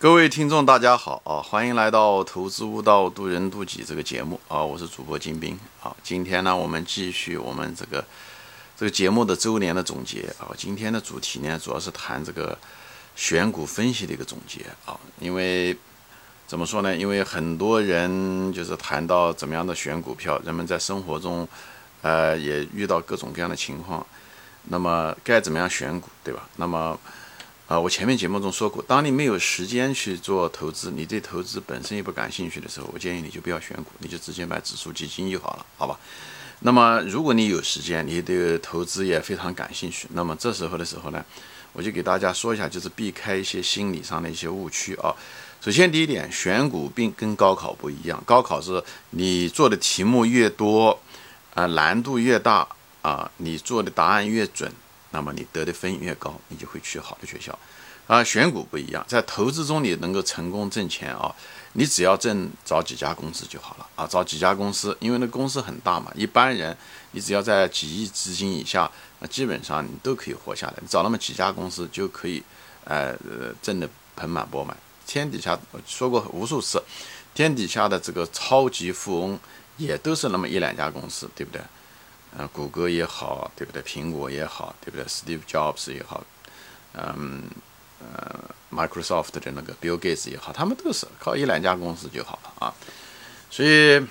各位听众，大家好啊！欢迎来到《投资悟道，渡人渡己》这个节目啊！我是主播金兵啊！今天呢，我们继续我们这个这个节目的周年的总结啊！今天的主题呢，主要是谈这个选股分析的一个总结啊！因为怎么说呢？因为很多人就是谈到怎么样的选股票，人们在生活中呃也遇到各种各样的情况，那么该怎么样选股，对吧？那么啊，我前面节目中说过，当你没有时间去做投资，你对投资本身也不感兴趣的时候，我建议你就不要选股，你就直接买指数基金就好了，好吧？那么如果你有时间，你对投资也非常感兴趣，那么这时候的时候呢，我就给大家说一下，就是避开一些心理上的一些误区啊。首先第一点，选股并跟高考不一样，高考是你做的题目越多，啊，难度越大啊，你做的答案越准。那么你得的分越高，你就会去好的学校，啊，选股不一样，在投资中你能够成功挣钱啊，你只要挣找几家公司就好了啊，找几家公司，因为那公司很大嘛，一般人你只要在几亿资金以下，那基本上你都可以活下来，你找那么几家公司就可以，呃，挣得盆满钵满。天底下说过无数次，天底下的这个超级富翁也都是那么一两家公司，对不对？呃，谷歌也好，对不对？苹果也好，对不对？Steve Jobs 也好，嗯，呃，Microsoft 的那个 Bill Gates 也好，他们都是靠一两家公司就好了啊。所以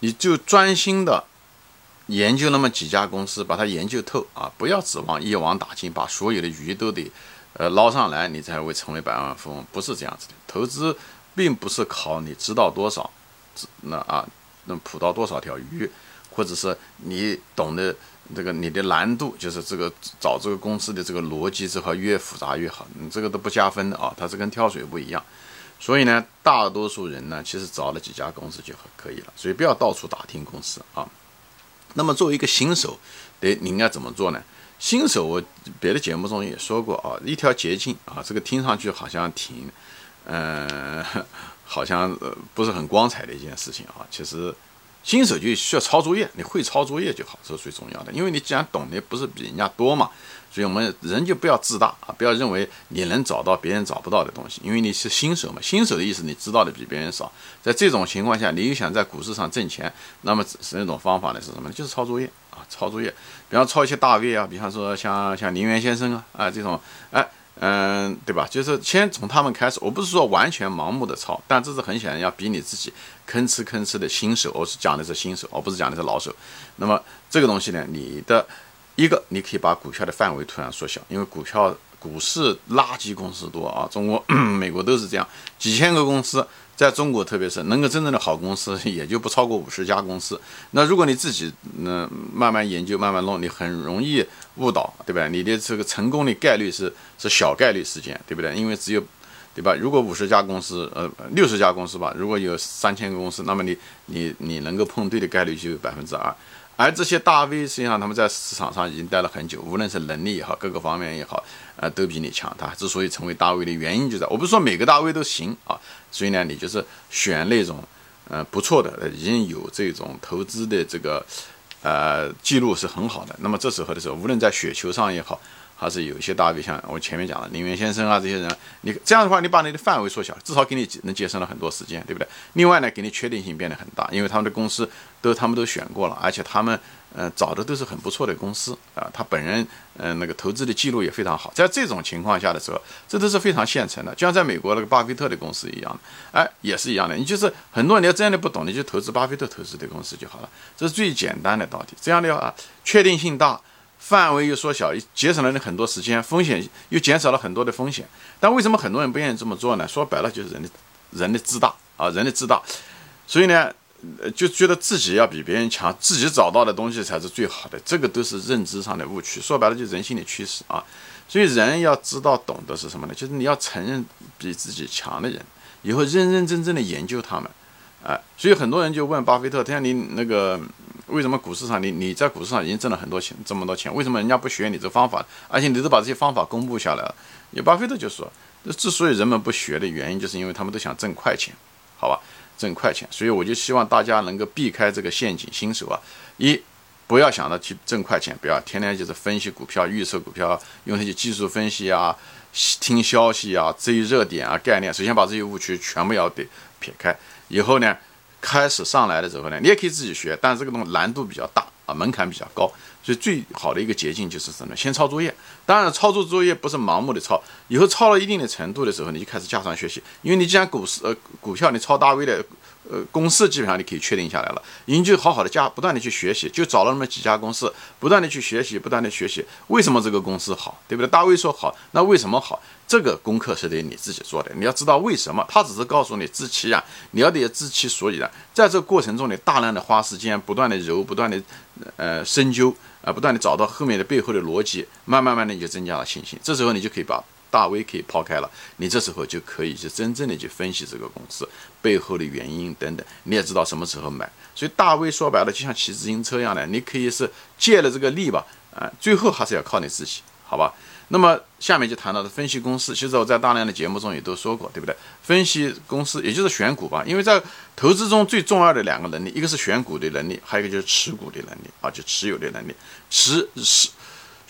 你就专心的研究那么几家公司，把它研究透啊，不要指望一网打尽，把所有的鱼都得呃捞上来，你才会成为百万富翁，不是这样子的。投资并不是考你知道多少，那啊，能捕到多少条鱼。或者是你懂得这个你的难度，就是这个找这个公司的这个逻辑之后越复杂越好，你这个都不加分的啊，它是跟跳水不一样。所以呢，大多数人呢，其实找了几家公司就可以了，所以不要到处打听公司啊。那么作为一个新手，得你应该怎么做呢？新手我别的节目中也说过啊，一条捷径啊，这个听上去好像挺，嗯，好像不是很光彩的一件事情啊，其实。新手就需要抄作业，你会抄作业就好，这是最重要的。因为你既然懂得不是比人家多嘛，所以我们人就不要自大啊，不要认为你能找到别人找不到的东西，因为你是新手嘛。新手的意思，你知道的比别人少。在这种情况下，你又想在股市上挣钱，那么是那种方法呢？是什么呢？就是抄作业啊，抄作业。比方抄一些大 V 啊，比方说像像林园先生啊啊这种，哎。嗯，对吧？就是先从他们开始，我不是说完全盲目的抄，但这是很显然要比你自己吭哧吭哧的新手，我是讲的是新手，而不是讲的是老手。那么这个东西呢，你的一个你可以把股票的范围突然缩小，因为股票股市垃圾公司多啊，中国、美国都是这样，几千个公司。在中国，特别是能够真正的好公司，也就不超过五十家公司。那如果你自己嗯慢慢研究、慢慢弄，你很容易误导，对吧？你的这个成功的概率是是小概率事件，对不对？因为只有，对吧？如果五十家公司，呃，六十家公司吧，如果有三千个公司，那么你你你能够碰对的概率就有百分之二。而这些大 V 实际上他们在市场上已经待了很久，无论是能力也好，各个方面也好，呃，都比你强。他之所以成为大 V 的原因就在，我不是说每个大 V 都行啊，所以呢，你就是选那种，呃，不错的，已经有这种投资的这个，呃，记录是很好的。那么这时候的时候，无论在雪球上也好。还是有一些大 V，像我前面讲的林源先生啊，这些人，你这样的话，你把你的范围缩小，至少给你能节省了很多时间，对不对？另外呢，给你确定性变得很大，因为他们的公司都他们都选过了，而且他们呃找的都是很不错的公司啊，他本人嗯那个投资的记录也非常好，在这种情况下的时候，这都是非常现成的，就像在美国那个巴菲特的公司一样哎，也是一样的。你就是很多人要真的不懂，你就投资巴菲特投资的公司就好了，这是最简单的道理。这样的话，确定性大。范围又缩小，节省了你很多时间，风险又减少了很多的风险。但为什么很多人不愿意这么做呢？说白了就是人的人的自大啊，人的自大。所以呢，就觉得自己要比别人强，自己找到的东西才是最好的。这个都是认知上的误区。说白了就是人性的趋势啊。所以人要知道懂得是什么呢？就是你要承认比自己强的人，以后认认真真的研究他们。哎，所以很多人就问巴菲特，他像你那个。为什么股市上你你在股市上已经挣了很多钱，这么多钱，为什么人家不学你这方法？而且你都把这些方法公布下来了。你巴菲特就说，之所以人们不学的原因，就是因为他们都想挣快钱，好吧，挣快钱。所以我就希望大家能够避开这个陷阱，新手啊，一不要想着去挣快钱，不要天天就是分析股票、预测股票，用那些技术分析啊，听消息啊，追热点啊，概念，首先把这些误区全部要得撇开。以后呢，开始上来的时候呢，你也可以自己学，但是这个东西难度比较大啊，门槛比较高。所以最好的一个捷径就是什么？先抄作业。当然，抄作作业不是盲目的抄，以后抄到一定的程度的时候，你就开始加上学习。因为你既然股市呃股票你抄大 V 的。呃，公司基本上你可以确定下来了，你就好好的加，不断的去学习，就找了那么几家公司，不断的去学习，不断的学习，为什么这个公司好，对不对？大卫说好，那为什么好？这个功课是得你自己做的，你要知道为什么，他只是告诉你知其然，你要得知其所以然。在这过程中，你大量的花时间，不断的揉，不断的呃深究，啊，不断的找到后面的背后的逻辑，慢慢慢的你就增加了信心。这时候你就可以把。大 V 可以抛开了，你这时候就可以去真正的去分析这个公司背后的原因等等，你也知道什么时候买。所以大 V 说白了就像骑自行车一样的，你可以是借了这个力吧，啊，最后还是要靠你自己，好吧？那么下面就谈到的分析公司，其实我在大量的节目中也都说过，对不对？分析公司也就是选股吧，因为在投资中最重要的两个能力，一个是选股的能力，还有一个就是持股的能力啊，就持有的能力。持是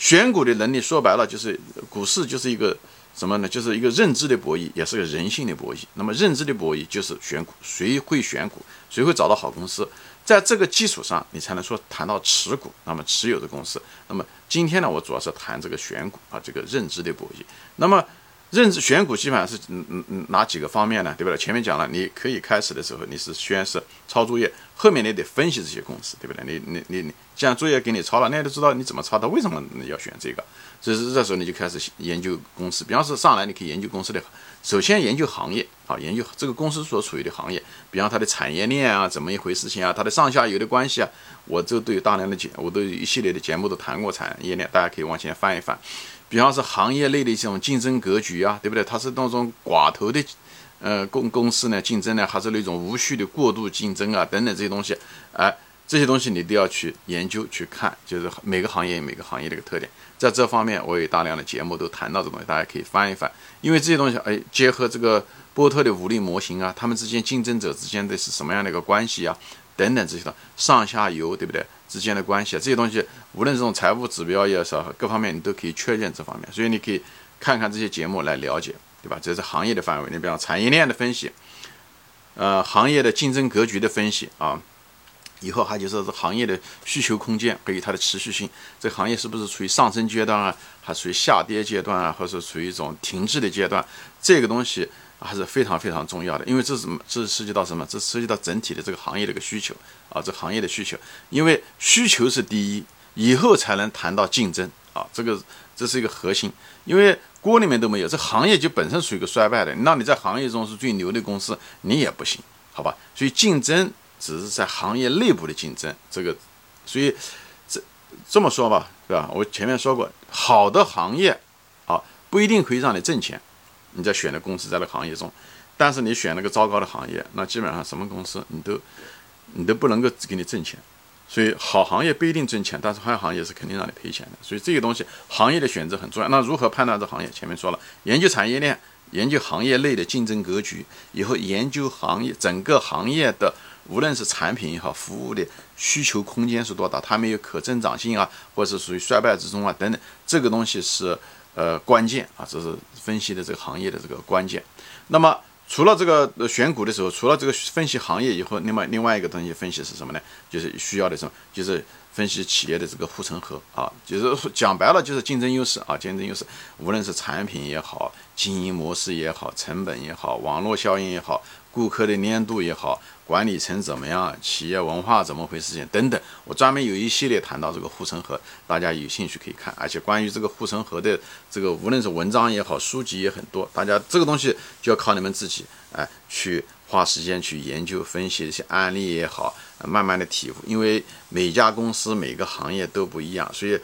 选股的能力，说白了就是股市就是一个。什么呢？就是一个认知的博弈，也是个人性的博弈。那么认知的博弈就是选股，谁会选股，谁会找到好公司，在这个基础上，你才能说谈到持股，那么持有的公司。那么今天呢，我主要是谈这个选股啊，这个认知的博弈。那么。认知选股基本上是嗯嗯嗯哪几个方面呢？对不对？前面讲了，你可以开始的时候你是先是抄作业，后面你得分析这些公司，对不对？你你你你，既然作业给你抄了，你都知道你怎么抄的，为什么要选这个？这是这时候你就开始研究公司。比方说上来你可以研究公司的，首先研究行业啊，研究这个公司所处于的行业，比方它的产业链啊，怎么一回事情啊，它的上下游的关系啊，我这都有大量的节，我都有一系列的节目都谈过产业链，大家可以往前翻一翻。比方说行业内的这种竞争格局啊，对不对？它是那种寡头的，呃，公公司呢竞争呢，还是那种无序的过度竞争啊，等等这些东西，哎，这些东西你都要去研究去看，就是每个行业有每个行业的一个特点，在这方面我有大量的节目都谈到这东西，大家可以翻一翻，因为这些东西，哎，结合这个波特的武力模型啊，他们之间竞争者之间的是什么样的一个关系啊，等等这些的上下游，对不对？之间的关系，这些东西，无论这种财务指标也好，各方面你都可以确认这方面，所以你可以看看这些节目来了解，对吧？这是行业的范围，你比方产业链的分析，呃，行业的竞争格局的分析啊，以后还就是行业的需求空间和它的持续性，这行业是不是处于上升阶段啊，还处于下跌阶段啊，或者是处于一种停滞的阶段，这个东西。还是非常非常重要的，因为这是什么？这涉及到什么？这涉及到整体的这个行业的一个需求啊，这行业的需求，因为需求是第一，以后才能谈到竞争啊，这个这是一个核心，因为锅里面都没有，这行业就本身属于一个衰败的，那你在行业中是最牛的公司，你也不行，好吧？所以竞争只是在行业内部的竞争，这个，所以这这么说吧，对吧？我前面说过，好的行业啊，不一定可以让你挣钱。你在选的公司在那行业中，但是你选了个糟糕的行业，那基本上什么公司你都你都不能够给你挣钱。所以好行业不一定挣钱，但是坏行业是肯定让你赔钱的。所以这个东西行业的选择很重要。那如何判断这行业？前面说了，研究产业链，研究行业内的竞争格局，以后研究行业整个行业的无论是产品也好，服务的需求空间是多大，它没有可增长性啊，或者是属于衰败之中啊等等，这个东西是。呃，关键啊，这是分析的这个行业的这个关键。那么，除了这个选股的时候，除了这个分析行业以后，另外另外一个东西分析是什么呢？就是需要的什么？就是分析企业的这个护城河啊，就是讲白了就是竞争优势啊，竞争优势，无论是产品也好，经营模式也好，成本也好，网络效应也好，顾客的粘度也好。管理层怎么样？企业文化怎么回事？情等等，我专门有一系列谈到这个护城河，大家有兴趣可以看。而且关于这个护城河的这个，无论是文章也好，书籍也很多。大家这个东西就要靠你们自己，哎，去花时间去研究分析一些案例也好，慢慢的体悟。因为每家公司每个行业都不一样，所以。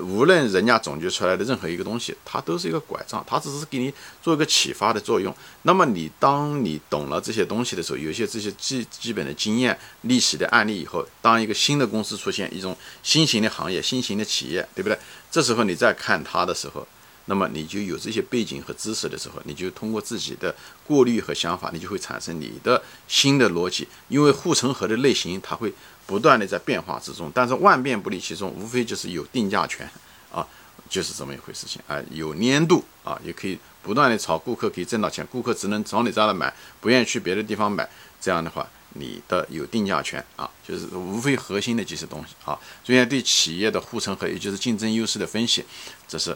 无论人家总结出来的任何一个东西，它都是一个拐杖，它只是给你做一个启发的作用。那么你当你懂了这些东西的时候，有些这些基基本的经验、历史的案例以后，当一个新的公司出现，一种新型的行业、新型的企业，对不对？这时候你再看它的时候，那么你就有这些背景和知识的时候，你就通过自己的过滤和想法，你就会产生你的新的逻辑。因为护城河的类型，它会。不断的在变化之中，但是万变不离其宗，无非就是有定价权啊。就是这么一回事情啊，有粘度啊，也可以不断的炒，顾客可以挣到钱，顾客只能从你这儿来买，不愿意去别的地方买，这样的话，你的有定价权啊，就是无非核心的这些东西啊，所以对企业的护城河，也就是竞争优势的分析，这是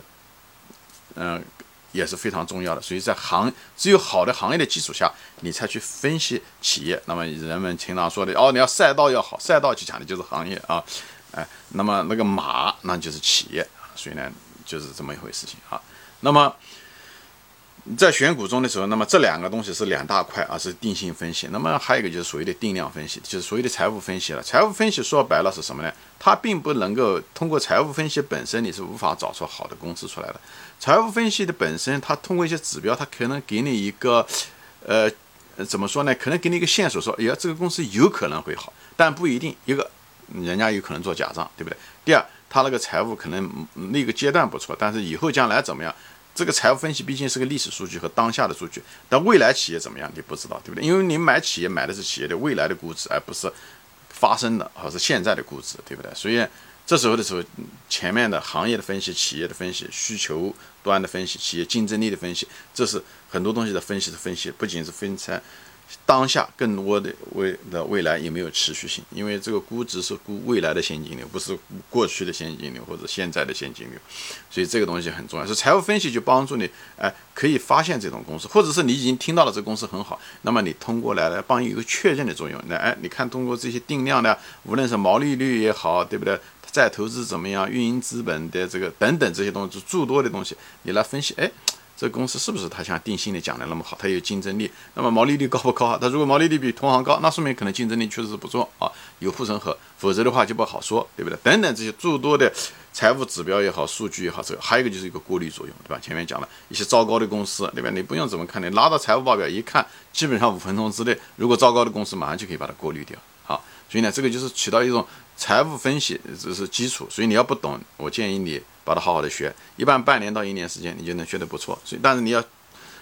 嗯也是非常重要的。所以在行只有好的行业的基础下，你才去分析企业。那么人们经常说的哦，你要赛道要好，赛道去讲的就是行业啊，哎，那么那个马那就是企业。所以呢，就是这么一回事情啊。那么在选股中的时候，那么这两个东西是两大块啊，是定性分析。那么还有一个就是所谓的定量分析，就是所谓的财务分析了。财务分析说白了是什么呢？它并不能够通过财务分析本身，你是无法找出好的公司出来的。财务分析的本身，它通过一些指标，它可能给你一个呃怎么说呢？可能给你一个线索，说哎呀，这个公司有可能会好，但不一定。一个人家有可能做假账，对不对？第二。他那个财务可能那个阶段不错，但是以后将来怎么样？这个财务分析毕竟是个历史数据和当下的数据，但未来企业怎么样你不知道，对不对？因为你买企业买的是企业的未来的估值，而不是发生的或是现在的估值，对不对？所以这时候的时候，前面的行业的分析、企业的分析、需求端的分析、企业竞争力的分析，这是很多东西的分析的分析，不仅是分拆。当下更多的未的未来也没有持续性，因为这个估值是估未来的现金流，不是过去的现金流或者现在的现金流，所以这个东西很重要。是财务分析就帮助你，哎，可以发现这种公司，或者是你已经听到了这个公司很好，那么你通过来来帮一个确认的作用。那哎，你看通过这些定量的，无论是毛利率也好，对不对？再投资怎么样？运营资本的这个等等这些东西，诸多的东西，你来分析，哎。这公司是不是它像定性的讲的那么好？它有竞争力，那么毛利率高不高啊？它如果毛利率比同行高，那说明可能竞争力确实是不错啊，有护城河。否则的话就不好说，对不对？等等这些诸多的财务指标也好，数据也好，这个还有一个就是一个过滤作用，对吧？前面讲了一些糟糕的公司，对吧？你不用怎么看，你拿到财务报表一看，基本上五分钟之内，如果糟糕的公司马上就可以把它过滤掉。好，所以呢，这个就是起到一种财务分析，这是基础。所以你要不懂，我建议你。把它好好的学，一般半年到一年时间，你就能学得不错。所以，但是你要，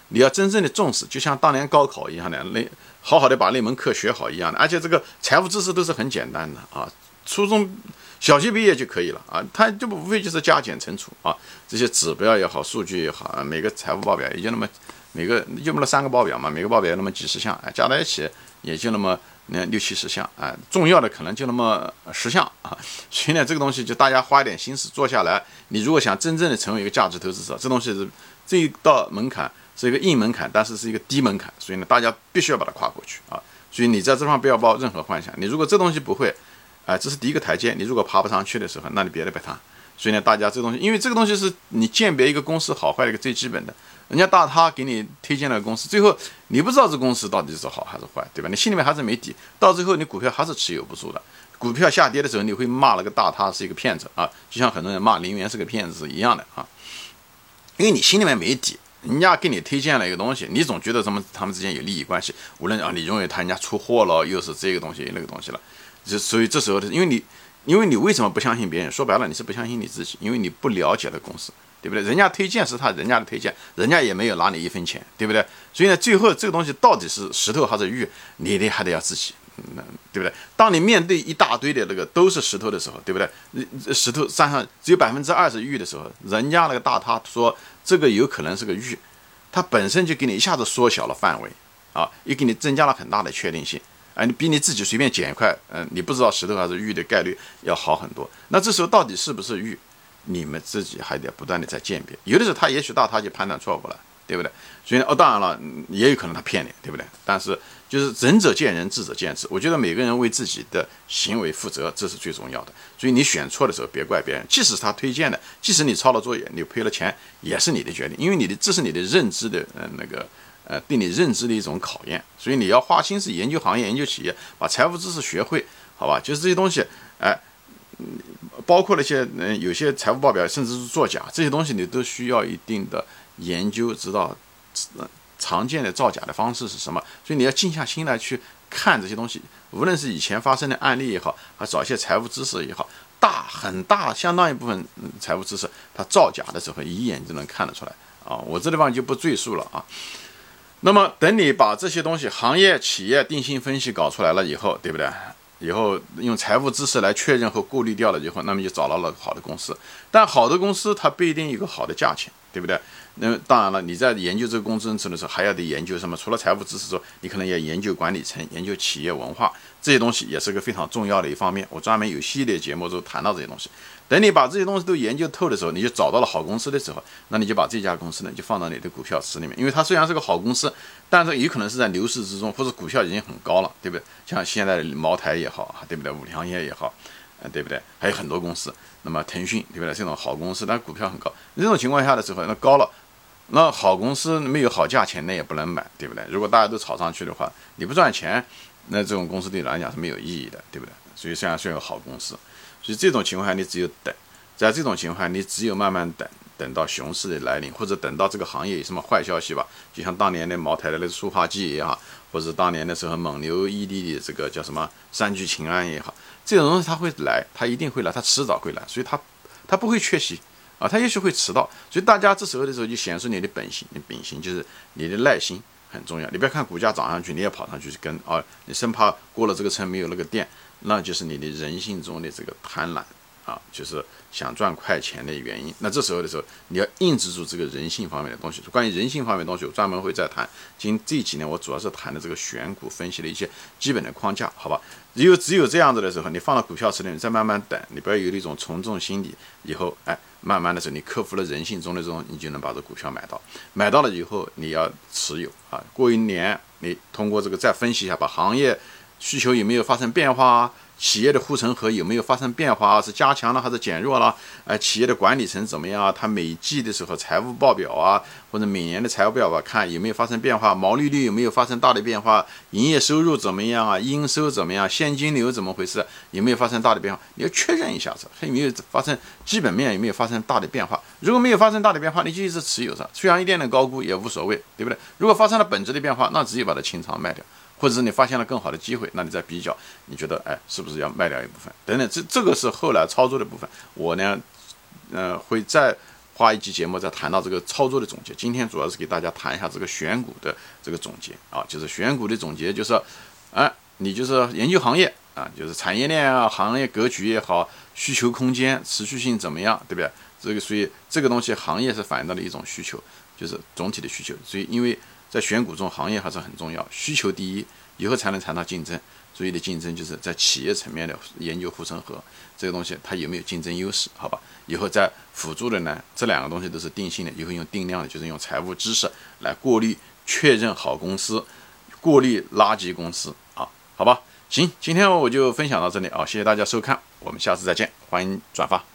你要真正的重视，就像当年高考一样的，那好好的把那门课学好一样的。而且这个财务知识都是很简单的啊，初中小学毕业就可以了啊，它就无非就是加减乘除啊，这些指标也好，数据也好，每个财务报表也就那么每个就那么三个报表嘛，每个报表那么几十项，哎，加在一起也就那么。那六七十项啊，重要的可能就那么十项啊，所以呢，这个东西就大家花一点心思做下来。你如果想真正的成为一个价值投资者，这东西是这一道门槛是一个硬门槛，但是是一个低门槛，所以呢，大家必须要把它跨过去啊。所以你在这方不要抱任何幻想。你如果这东西不会，哎，这是第一个台阶。你如果爬不上去的时候，那你别的别谈。所以呢，大家这东西，因为这个东西是你鉴别一个公司好坏的一个最基本的。人家大他给你推荐了公司，最后你不知道这公司到底是好还是坏，对吧？你心里面还是没底，到最后你股票还是持有不住的。股票下跌的时候，你会骂那个大他是一个骗子啊，就像很多人骂林园是个骗子是一样的啊。因为你心里面没底，人家给你推荐了一个东西，你总觉得他们他们之间有利益关系，无论啊，你认为他人家出货了，又是这个东西那个东西了，就所以这时候的，因为你因为你为什么不相信别人？说白了，你是不相信你自己，因为你不了解的公司。对不对？人家推荐是他人家的推荐，人家也没有拿你一分钱，对不对？所以呢，最后这个东西到底是石头还是玉，你得还得要自己，嗯，对不对？当你面对一大堆的那个都是石头的时候，对不对？石头山上只有百分之二十玉的时候，人家那个大他说这个有可能是个玉，它本身就给你一下子缩小了范围啊，也给你增加了很大的确定性，啊，你比你自己随便捡一块，嗯，你不知道石头还是玉的概率要好很多。那这时候到底是不是玉？你们自己还得不断的在鉴别，有的时候他也许到他就判断错误了，对不对？所以哦，当然了，也有可能他骗你，对不对？但是就是仁者见仁，智者见智。我觉得每个人为自己的行为负责，这是最重要的。所以你选错的时候，别怪别人，即使他推荐的，即使你抄了作业，你赔了钱，也是你的决定，因为你的这是你的认知的，呃，那个呃，对你认知的一种考验。所以你要花心思研究行业，研究企业，把财务知识学会，好吧？就是这些东西，哎。包括那些嗯，有些财务报表甚至是作假，这些东西你都需要一定的研究，知道常见的造假的方式是什么。所以你要静下心来去看这些东西，无论是以前发生的案例也好，还找一些财务知识也好，大很大相当一部分财务知识，它造假的时候一眼就能看得出来啊。我这地方就不赘述了啊。那么等你把这些东西行业企业定性分析搞出来了以后，对不对？以后用财务知识来确认和过滤掉了以后，那么就找到了好的公司。但好的公司它不一定有个好的价钱，对不对？那当然了，你在研究这个公司的时候，还要得研究什么？除了财务知识之外，你可能要研究管理层、研究企业文化这些东西，也是个非常重要的一方面。我专门有系列节目都谈到这些东西。等你把这些东西都研究透的时候，你就找到了好公司的时候，那你就把这家公司呢就放到你的股票池里面。因为它虽然是个好公司，但是有可能是在牛市之中，或者股票已经很高了，对不对？像现在的茅台也好，对不对？五粮液也好，嗯，对不对？还有很多公司，那么腾讯，对不对？这种好公司，但股票很高。这种情况下的时候，那高了。那好公司没有好价钱，那也不能买，对不对？如果大家都炒上去的话，你不赚钱，那这种公司对你来讲是没有意义的，对不对？所以虽然是个好公司，所以这种情况下你只有等，在这种情况下你只有慢慢等，等到熊市的来临，或者等到这个行业有什么坏消息吧，就像当年的茅台的那个塑化剂也好，或者当年的时候蒙牛、伊利的这个叫什么三聚氰胺也好，这种东西它会来，它一定会来，它迟早会来，所以它它不会缺席。啊，他也许会迟到，所以大家这时候的时候就显示你的本性，你秉性就是你的耐心很重要。你不要看股价涨上去，你也跑上去去跟啊，你生怕过了这个村没有那个店，那就是你的人性中的这个贪婪。啊，就是想赚快钱的原因。那这时候的时候，你要抑制住这个人性方面的东西。关于人性方面的东西，我专门会再谈。今这几年我主要是谈的这个选股分析的一些基本的框架，好吧？只有只有这样子的时候，你放到股票池里，你再慢慢等，你不要有那种从众心理。以后，哎，慢慢的时候，你克服了人性中的这种，你就能把这股票买到。买到了以后，你要持有啊。过一年，你通过这个再分析一下，把行业需求有没有发生变化。企业的护城河有没有发生变化？是加强了还是减弱了？呃，企业的管理层怎么样啊？它每季的时候财务报表啊，或者每年的财务报表看有没有发生变化？毛利率有没有发生大的变化？营业收入怎么样啊？应收怎么样？现金流怎么回事？有没有发生大的变化？你要确认一下子，还有没有发生基本面有没有发生大的变化？如果没有发生大的变化，你就一直持有着，虽然一点点高估也无所谓，对不对？如果发生了本质的变化，那直接把它清仓卖掉。或者是你发现了更好的机会，那你再比较，你觉得哎，是不是要卖掉一部分？等等，这这个是后来操作的部分。我呢，呃，会再花一期节目再谈到这个操作的总结。今天主要是给大家谈一下这个选股的这个总结啊，就是选股的总结，就是，哎，你就是研究行业啊，就是产业链啊、行业格局也好、需求空间、持续性怎么样，对不对？这个所以这个东西行业是反映到了一种需求，就是总体的需求。所以因为。在选股中，行业还是很重要，需求第一，以后才能谈到竞争。所谓的竞争就是在企业层面的研究护城河这个东西，它有没有竞争优势？好吧，以后在辅助的呢，这两个东西都是定性的，以后用定量的，就是用财务知识来过滤、确认好公司，过滤垃圾公司啊，好吧，行，今天我就分享到这里啊，谢谢大家收看，我们下次再见，欢迎转发。